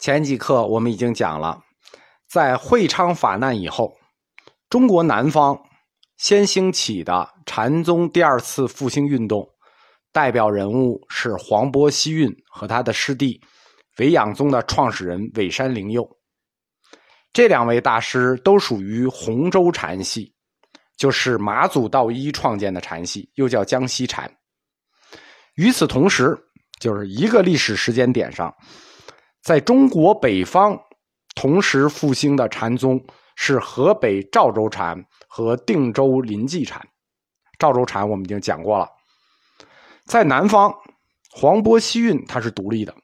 前几课我们已经讲了，在会昌法难以后，中国南方先兴起的禅宗第二次复兴运动，代表人物是黄渤西运和他的师弟维养宗的创始人韦山灵佑。这两位大师都属于洪州禅系，就是马祖道一创建的禅系，又叫江西禅。与此同时，就是一个历史时间点上。在中国北方，同时复兴的禅宗是河北赵州禅和定州临济禅。赵州禅我们已经讲过了。在南方，黄渤西运它是独立的，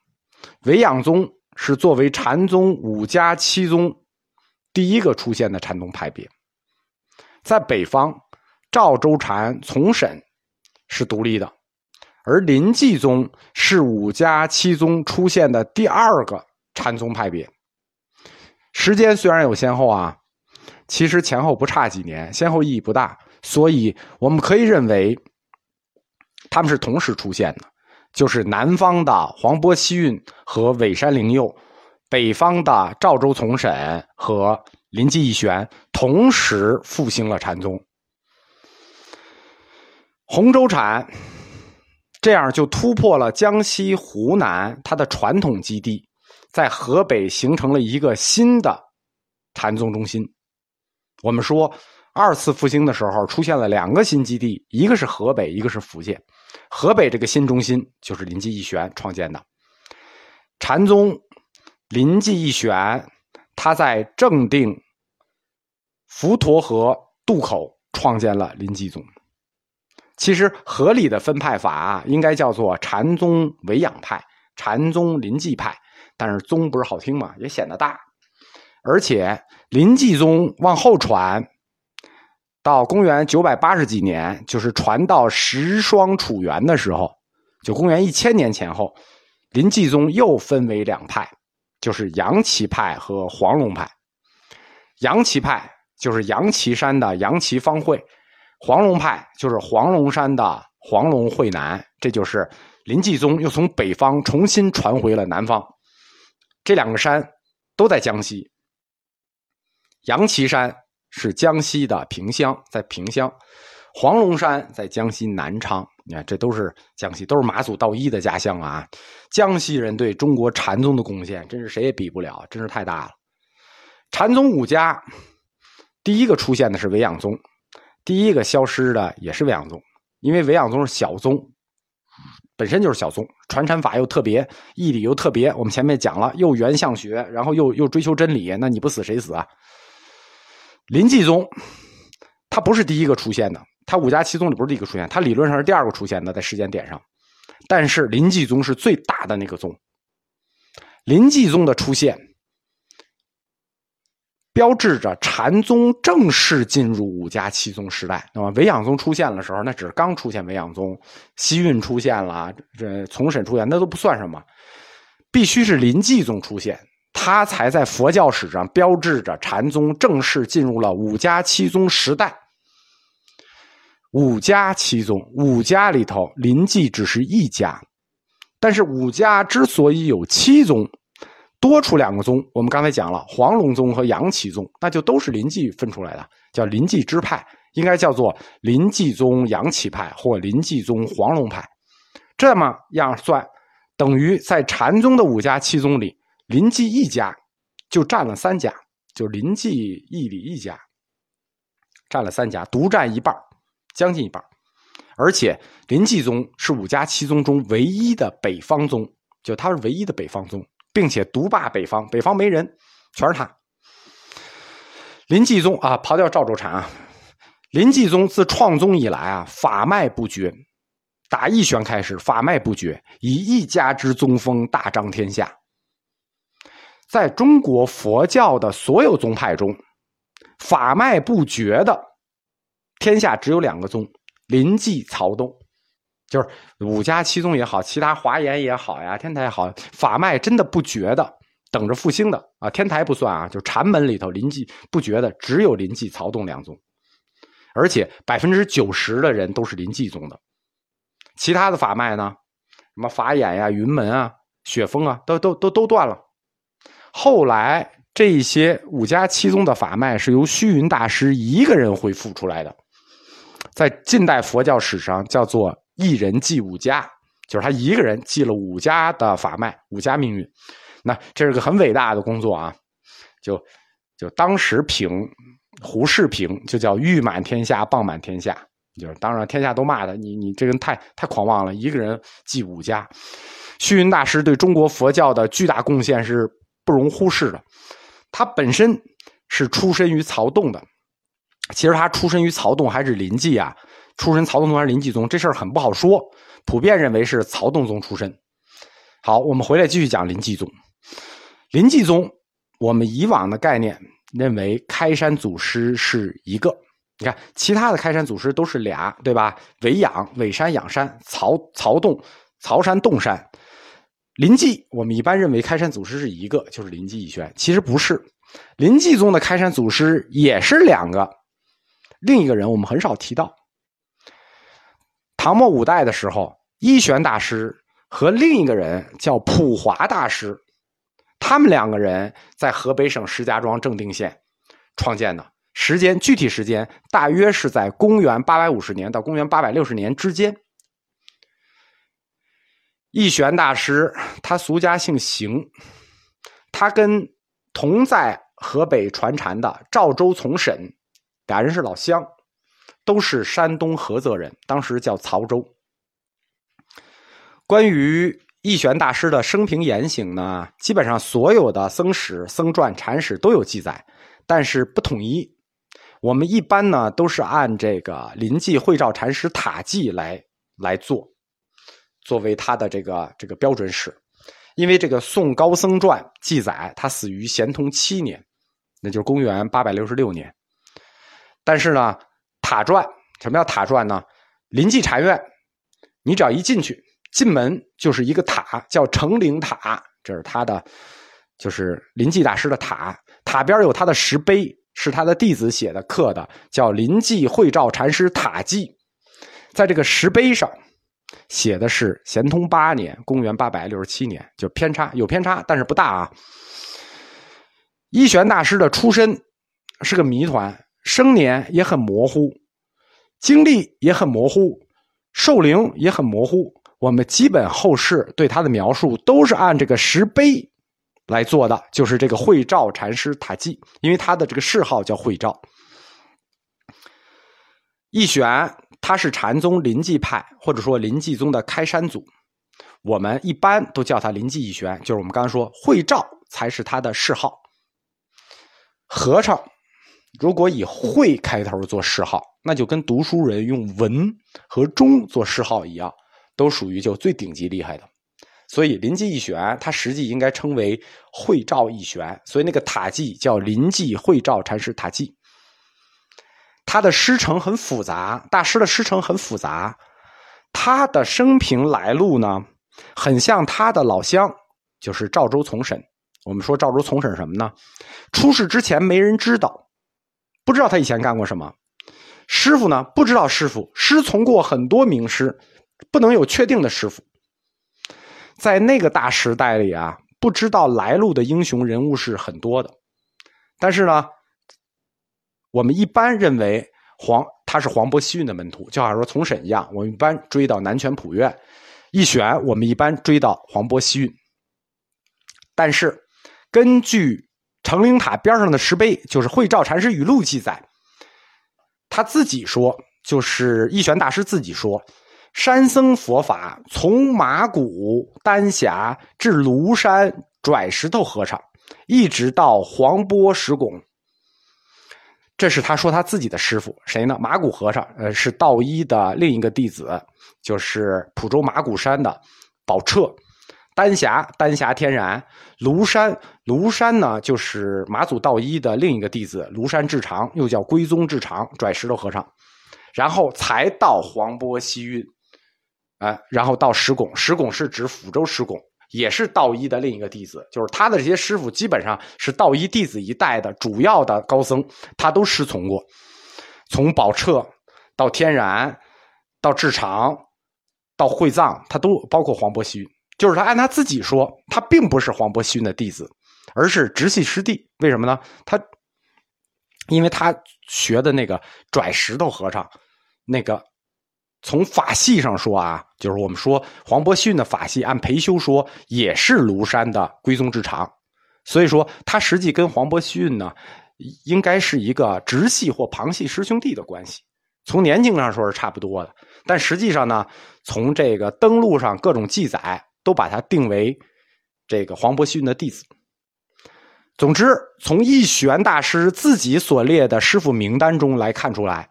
维养宗是作为禅宗五家七宗第一个出现的禅宗派别。在北方，赵州禅从审是独立的。而临济宗是五家七宗出现的第二个禅宗派别，时间虽然有先后啊，其实前后不差几年，先后意义不大，所以我们可以认为他们是同时出现的，就是南方的黄渤西运和尾山灵佑，北方的赵州从审和临济义玄同时复兴了禅宗，洪州禅。这样就突破了江西、湖南它的传统基地，在河北形成了一个新的禅宗中心。我们说，二次复兴的时候出现了两个新基地，一个是河北，一个是福建。河北这个新中心就是临济义玄创建的。禅宗临济义玄，他在正定、浮陀河渡口创建了临济宗。其实合理的分派法应该叫做禅宗维养派、禅宗临济派，但是宗不是好听嘛，也显得大。而且临济宗往后传，到公元九百八十几年，就是传到十双楚元的时候，就公元一千年前后，临济宗又分为两派，就是杨岐派和黄龙派。杨岐派就是杨岐山的杨岐方会。黄龙派就是黄龙山的黄龙会南，这就是林继宗又从北方重新传回了南方。这两个山都在江西，杨岐山是江西的萍乡，在萍乡；黄龙山在江西南昌。你看，这都是江西，都是马祖道一的家乡啊！江西人对中国禅宗的贡献，真是谁也比不了，真是太大了。禅宗五家，第一个出现的是维养宗。第一个消失的也是维养宗，因为维养宗是小宗，本身就是小宗，传禅法又特别，义理又特别。我们前面讲了，又原相学，然后又又追求真理，那你不死谁死啊？临济宗，他不是第一个出现的，他五家七宗里不是第一个出现，他理论上是第二个出现的，在时间点上，但是临济宗是最大的那个宗。临济宗的出现。标志着禅宗正式进入五家七宗时代。那么维养宗出现的时候，那只是刚出现；维养宗、西运出现了，这从审出现，那都不算什么。必须是临济宗出现，它才在佛教史上标志着禅宗正式进入了五家七宗时代。五家七宗，五家里头临济只是一家，但是五家之所以有七宗。多出两个宗，我们刚才讲了黄龙宗和杨岐宗，那就都是临济分出来的，叫临济支派，应该叫做临济宗杨岐派或临济宗黄龙派。这么样算，等于在禅宗的五家七宗里，临济一家就占了三家，就临济义理一家占了三家，独占一半将近一半而且临济宗是五家七宗中唯一的北方宗，就它是唯一的北方宗。并且独霸北方，北方没人，全是他。林继宗啊，刨掉赵州禅啊，林继宗自创宗以来啊，法脉不绝，打义玄开始，法脉不绝，以一家之宗风大张天下。在中国佛教的所有宗派中，法脉不绝的天下只有两个宗：林济、曹洞。就是五家七宗也好，其他华严也好呀，天台也好，法脉真的不绝的，等着复兴的啊。天台不算啊，就禅门里头临济不绝的，只有临济、曹洞两宗，而且百分之九十的人都是临济宗的。其他的法脉呢，什么法眼呀、云门啊、雪峰啊，都都都都断了。后来这些五家七宗的法脉是由虚云大师一个人恢复出来的，在近代佛教史上叫做一人记五家，就是他一个人记了五家的法脉、五家命运。那这是个很伟大的工作啊！就就当时评胡适评就叫誉满天下，谤满天下，就是当然天下都骂他，你你这人太太狂妄了，一个人记五家。虚云大师对中国佛教的巨大贡献是不容忽视的。他本身是出身于曹洞的，其实他出身于曹洞还是临济啊？出身曹洞宗还是临济宗？这事儿很不好说。普遍认为是曹洞宗出身。好，我们回来继续讲临济宗。临济宗，我们以往的概念认为开山祖师是一个。你看，其他的开山祖师都是俩，对吧？韦养、韦山、养山、曹曹洞、曹山、洞山。临济，我们一般认为开山祖师是一个，就是临济义玄。其实不是，临济宗的开山祖师也是两个，另一个人我们很少提到。唐末五代的时候，义玄大师和另一个人叫普华大师，他们两个人在河北省石家庄正定县创建的，时间具体时间大约是在公元八百五十年到公元八百六十年之间。义玄大师，他俗家姓邢，他跟同在河北传禅的赵州从审俩人是老乡，都是山东菏泽人，当时叫曹州。关于义玄大师的生平言行呢，基本上所有的僧史、僧传、禅史都有记载，但是不统一。我们一般呢都是按这个临济慧照禅师塔记来来做。作为他的这个这个标准史，因为这个《宋高僧传》记载他死于咸通七年，那就是公元八百六十六年。但是呢，塔传什么叫塔传呢？临济禅院，你只要一进去，进门就是一个塔，叫成灵塔，这是他的，就是临济大师的塔。塔边有他的石碑，是他的弟子写的刻的，叫《临济慧照禅师塔记》。在这个石碑上。写的是咸通八年，公元八百六十七年，就偏差有偏差，但是不大啊。一玄大师的出身是个谜团，生年也很模糊，经历也很模糊，寿龄也很模糊。我们基本后世对他的描述都是按这个石碑来做的，就是这个慧照禅师塔记，因为他的这个谥号叫慧照。一玄。他是禅宗临济派，或者说临济宗的开山祖，我们一般都叫他临济义玄，就是我们刚刚说慧照才是他的谥号。和尚如果以会开头做谥号，那就跟读书人用文和忠做谥号一样，都属于就最顶级厉害的。所以临济义玄，他实际应该称为会照义玄，所以那个塔记叫临济会照禅师塔记。他的师承很复杂，大师的师承很复杂。他的生平来路呢，很像他的老乡，就是赵州从审。我们说赵州从审什么呢？出事之前没人知道，不知道他以前干过什么。师傅呢，不知道师傅师从过很多名师，不能有确定的师傅。在那个大时代里啊，不知道来路的英雄人物是很多的，但是呢。我们一般认为黄他是黄渤西运的门徒，就好像说从审一样。我们一般追到南泉普院，一选我们一般追到黄渤西运。但是根据成灵塔边上的石碑，就是慧照禅师语录记载，他自己说，就是义玄大师自己说，山僧佛法从马古丹霞至庐山拽石头和尚，一直到黄波石拱。这是他说他自己的师傅谁呢？马古和尚，呃，是道一的另一个弟子，就是普州马古山的宝彻。丹霞，丹霞天然。庐山，庐山呢，就是马祖道一的另一个弟子庐山智长，又叫归宗智长，拽石头和尚。然后才到黄波西运，啊，然后到石拱，石拱是指抚州石拱。也是道一的另一个弟子，就是他的这些师傅基本上是道一弟子一代的主要的高僧，他都师从过。从宝彻到天然，到智长，到会藏，他都包括黄渤西运。就是他按他自己说，他并不是黄渤西运的弟子，而是直系师弟。为什么呢？他因为他学的那个拽石头和尚，那个从法系上说啊，就是我们说黄伯逊的法系，按裴修说也是庐山的归宗之长，所以说他实际跟黄伯逊呢，应该是一个直系或旁系师兄弟的关系。从年龄上说是差不多的，但实际上呢，从这个登录上各种记载都把他定为这个黄伯逊的弟子。总之，从义玄大师自己所列的师傅名单中来看出来，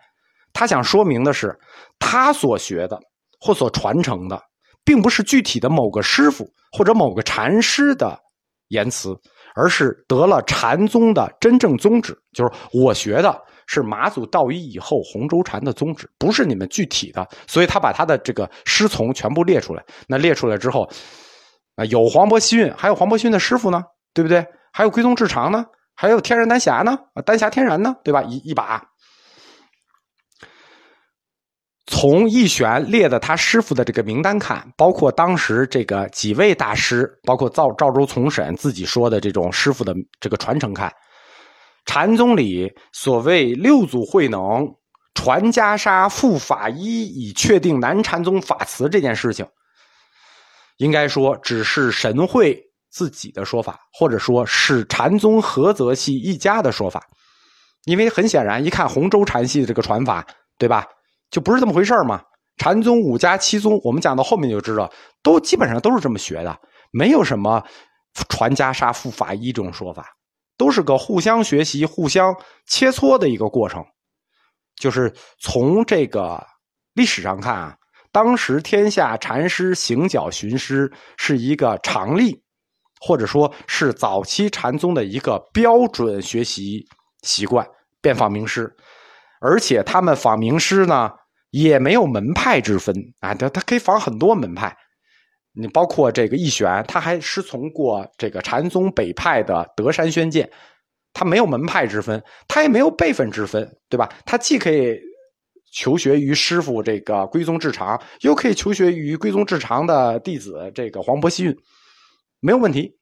他想说明的是，他所学的或所传承的，并不是具体的某个师傅或者某个禅师的言辞，而是得了禅宗的真正宗旨，就是我学的。是马祖道一以后洪州禅的宗旨，不是你们具体的，所以他把他的这个师从全部列出来。那列出来之后，啊，有黄伯希运，还有黄伯勋的师傅呢，对不对？还有归宗智长呢，还有天然丹霞呢，啊丹霞天然呢，对吧？一一把，从义玄列的他师傅的这个名单看，包括当时这个几位大师，包括赵赵州从审自己说的这种师傅的这个传承看。禅宗里所谓六祖慧能传袈裟复法衣，以确定南禅宗法词这件事情，应该说只是神会自己的说法，或者说是禅宗菏泽系一家的说法。因为很显然，一看洪州禅系的这个传法，对吧？就不是这么回事嘛。禅宗五家七宗，我们讲到后面就知道，都基本上都是这么学的，没有什么传袈裟复法衣这种说法。都是个互相学习、互相切磋的一个过程。就是从这个历史上看啊，当时天下禅师行脚寻师是一个常例，或者说是早期禅宗的一个标准学习习惯，遍访名师。而且他们访名师呢，也没有门派之分啊，他他可以访很多门派。你包括这个义玄，他还师从过这个禅宗北派的德山宣鉴，他没有门派之分，他也没有辈分之分，对吧？他既可以求学于师傅这个归宗智长，又可以求学于归宗智长的弟子这个黄伯希运，没有问题。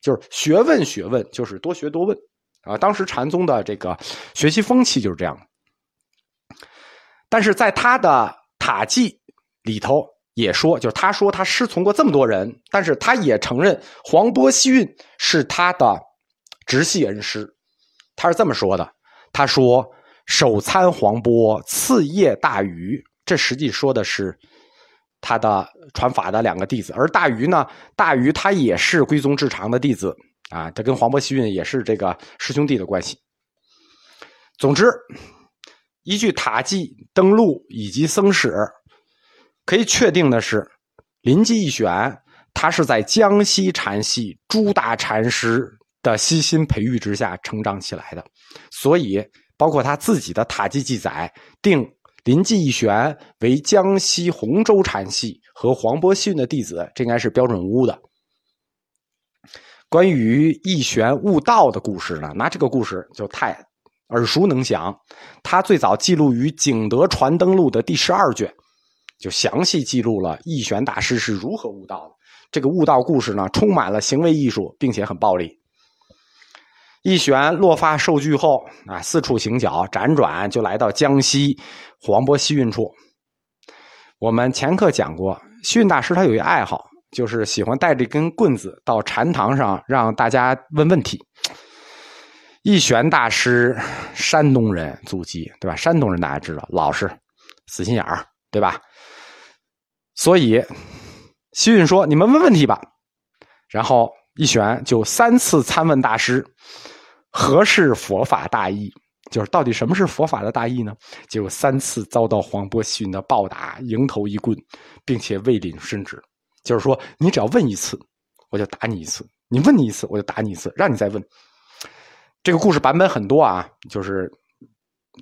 就是学问，学问就是多学多问啊。当时禅宗的这个学习风气就是这样。但是在他的塔记里头。也说，就是他说他师从过这么多人，但是他也承认黄波西运是他的直系恩师，他是这么说的。他说：“首参黄波，次谒大禹。”这实际说的是他的传法的两个弟子，而大禹呢，大禹他也是归宗至长的弟子啊，他跟黄波西运也是这个师兄弟的关系。总之，依据塔记登录以及僧史。可以确定的是，临济义玄他是在江西禅系诸大禅师的悉心培育之下成长起来的，所以包括他自己的塔记记载，定临济义玄为江西洪州禅系和黄伯逊的弟子，这应该是标准屋的。关于义玄悟道的故事呢，那这个故事就太耳熟能详，他最早记录于《景德传灯录》的第十二卷。就详细记录了义玄大师是如何悟道的。这个悟道故事呢，充满了行为艺术，并且很暴力。义玄落发受具后啊，四处行脚，辗转就来到江西黄渤西运处。我们前课讲过，西运大师他有一爱好，就是喜欢带着一根棍子到禅堂上让大家问问题。义玄大师，山东人祖籍，对吧？山东人大家知道，老实、死心眼儿，对吧？所以，西运说：“你们问问题吧。”然后一玄就三次参问大师：“何是佛法大义？”就是到底什么是佛法的大义呢？结果三次遭到黄渤西运的暴打，迎头一棍，并且未领圣旨。就是说，你只要问一次，我就打你一次；你问你一次，我就打你一次，让你再问。这个故事版本很多啊，就是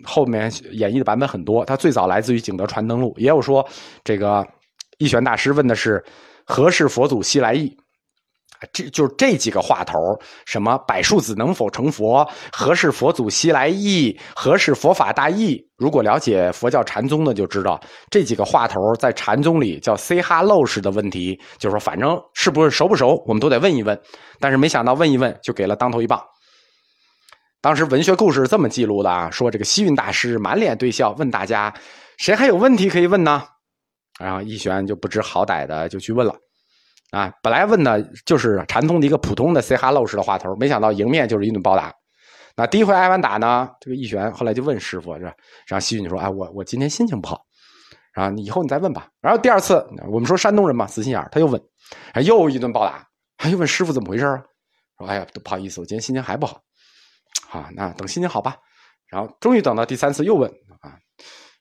后面演绎的版本很多。它最早来自于《景德传灯录》，也有说这个。义玄大师问的是：“何是佛祖西来意？”这就这几个话头什么百树子能否成佛？何事佛祖西来意？何事佛法大义？如果了解佛教禅宗的就知道，这几个话头在禅宗里叫 “say hello” 式的问题，就是说反正是不是熟不熟，我们都得问一问。但是没想到问一问就给了当头一棒。当时文学故事这么记录的啊，说这个西运大师满脸堆笑，问大家谁还有问题可以问呢？然后义玄就不知好歹的就去问了。啊，本来问的就是禅宗的一个普通的 say hello 式的话头，没想到迎面就是一顿暴打。那第一回挨完打呢，这个义玄后来就问师傅，是吧？然后西运就说：“哎，我我今天心情不好，然后你以后你再问吧。”然后第二次，我们说山东人嘛，死心眼他又问，又一顿暴打，他又问师傅怎么回事啊？说：“哎呀，不好意思，我今天心情还不好。”啊，那等心情好吧。然后终于等到第三次又问啊，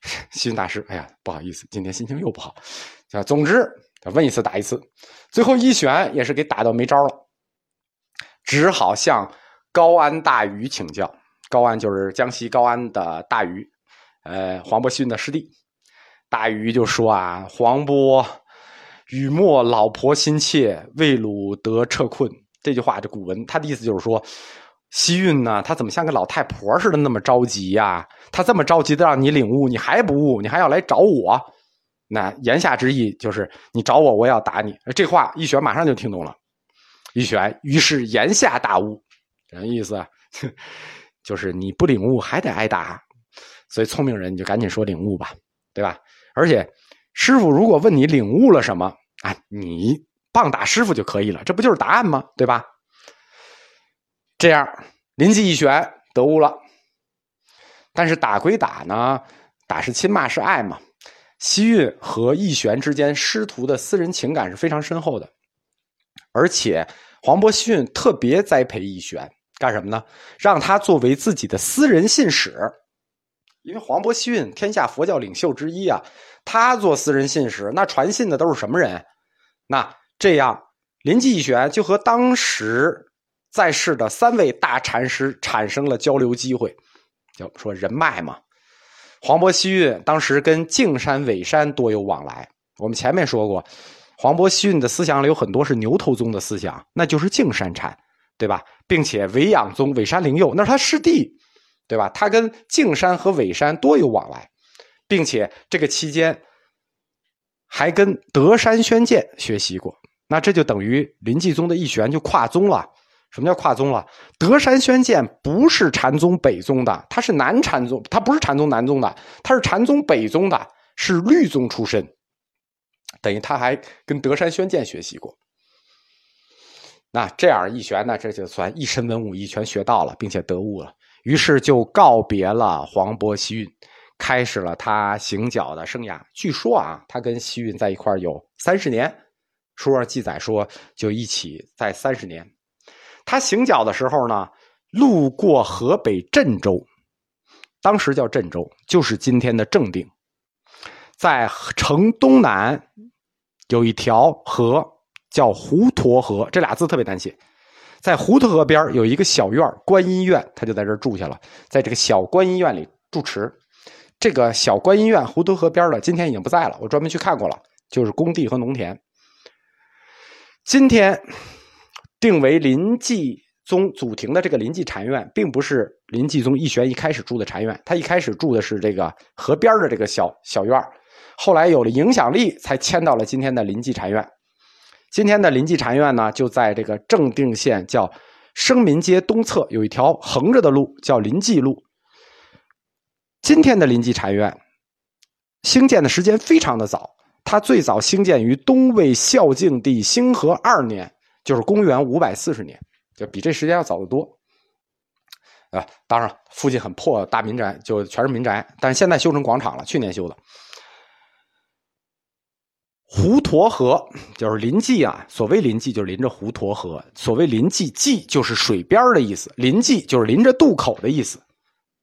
西云大师，哎呀，不好意思，今天心情又不好。总之。问一次打一次，最后一选也是给打到没招了，只好向高安大禹请教。高安就是江西高安的大禹，呃，黄伯逊的师弟。大禹就说啊：“黄伯，禹莫老婆心切，为鲁得撤困。”这句话这古文，他的意思就是说，西运呢，他怎么像个老太婆似的那么着急呀？他这么着急的让你领悟，你还不悟，你还要来找我。那言下之意就是你找我，我要打你。这话一玄马上就听懂了。一玄于是言下大悟，什么意思？就是你不领悟还得挨打。所以聪明人你就赶紧说领悟吧，对吧？而且师傅如果问你领悟了什么，啊，你棒打师傅就可以了，这不就是答案吗？对吧？这样临济一玄得悟了。但是打归打呢，打是亲，骂是爱嘛。西运和义玄之间师徒的私人情感是非常深厚的，而且黄伯西运特别栽培义玄干什么呢？让他作为自己的私人信使，因为黄伯西运天下佛教领袖之一啊，他做私人信使，那传信的都是什么人？那这样临济义玄就和当时在世的三位大禅师产生了交流机会，就说人脉嘛。黄伯西运当时跟径山、尾山多有往来。我们前面说过，黄伯西运的思想里有很多是牛头宗的思想，那就是径山禅，对吧？并且尾养宗、尾山灵佑那是他师弟，对吧？他跟径山和尾山多有往来，并且这个期间还跟德山宣鉴学习过。那这就等于临济宗的一玄就跨宗了。什么叫跨宗了？德山宣鉴不是禅宗北宗的，他是南禅宗，他不是禅宗南宗的，他是禅宗北宗的，是律宗出身，等于他还跟德山宣鉴学习过。那这样一玄呢，这就算一身文武一全学到了，并且得悟了，于是就告别了黄渤西运，开始了他行脚的生涯。据说啊，他跟西运在一块有三十年，书上记载说就一起在三十年。他行脚的时候呢，路过河北镇州，当时叫镇州，就是今天的正定。在城东南有一条河叫滹沱河，这俩字特别难写。在滹沱河边有一个小院观音院，他就在这儿住下了，在这个小观音院里住持。这个小观音院滹沱河边的，今天已经不在了，我专门去看过了，就是工地和农田。今天。定为临济宗祖庭的这个临济禅院，并不是临济宗义玄一开始住的禅院，他一开始住的是这个河边的这个小小院后来有了影响力，才迁到了今天的临济禅院。今天的临济禅院呢，就在这个正定县叫生民街东侧有一条横着的路，叫临济路。今天的临济禅院兴建的时间非常的早，它最早兴建于东魏孝静帝兴和二年。就是公元五百四十年，就比这时间要早得多，啊，当然附近很破，大民宅就全是民宅，但是现在修成广场了，去年修的。滹沱河就是临济啊，所谓临济就是临着滹沱河，所谓临济济就是水边的意思，临济就是临着渡口的意思。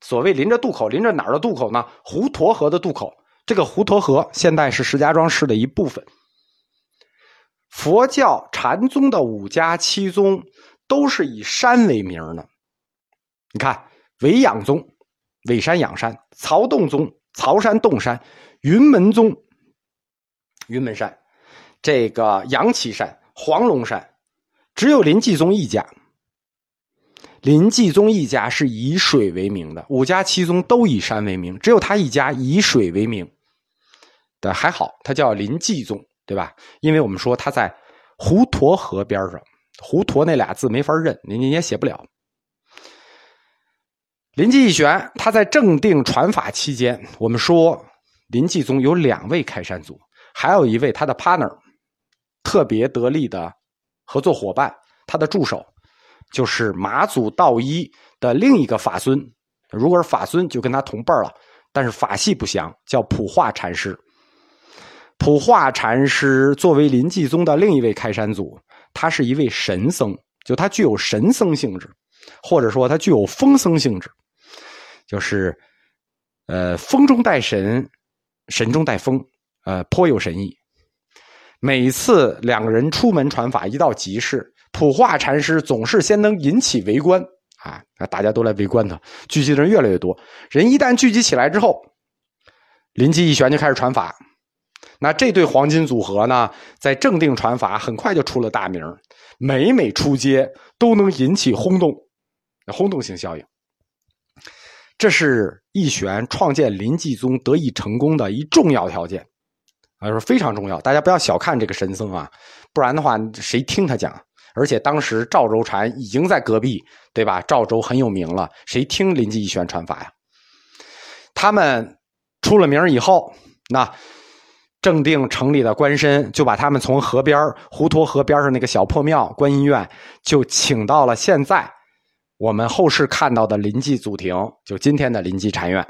所谓临着渡口，临着哪儿的渡口呢？滹沱河的渡口。这个滹沱河现在是石家庄市的一部分。佛教禅宗的五家七宗都是以山为名的。你看，尾养宗，尾山养山；曹洞宗，曹山洞山；云门宗，云门山；这个杨岐山、黄龙山；只有林继宗一家。林继宗一家是以水为名的，五家七宗都以山为名，只有他一家以水为名。的还好，他叫林继宗，对吧？因为我们说他在滹沱河边上，滹沱那俩字没法认，你你也写不了。林继玄他在正定传法期间，我们说林继宗有两位开山祖，还有一位他的 partner，特别得力的合作伙伴，他的助手就是马祖道一的另一个法孙。如果是法孙，就跟他同辈了，但是法系不详，叫普化禅师。普化禅师作为林济宗的另一位开山祖，他是一位神僧，就他具有神僧性质，或者说他具有风僧性质。就是，呃，风中带神，神中带风，呃，颇有神意。每次两个人出门传法，一到集市，普化禅师总是先能引起围观啊，大家都来围观他，聚集的人越来越多。人一旦聚集起来之后，灵机一旋就开始传法。那这对黄金组合呢，在正定传法很快就出了大名，每每出街都能引起轰动，轰动性效应。这是义玄创建临济宗得以成功的一重要条件，啊，说非常重要。大家不要小看这个神僧啊，不然的话，谁听他讲？而且当时赵州禅已经在隔壁，对吧？赵州很有名了，谁听临济义玄传法呀？他们出了名以后，那正定城里的官绅就把他们从河边滹沱河边上那个小破庙观音院，就请到了现在。我们后世看到的临济祖庭，就今天的临济禅院。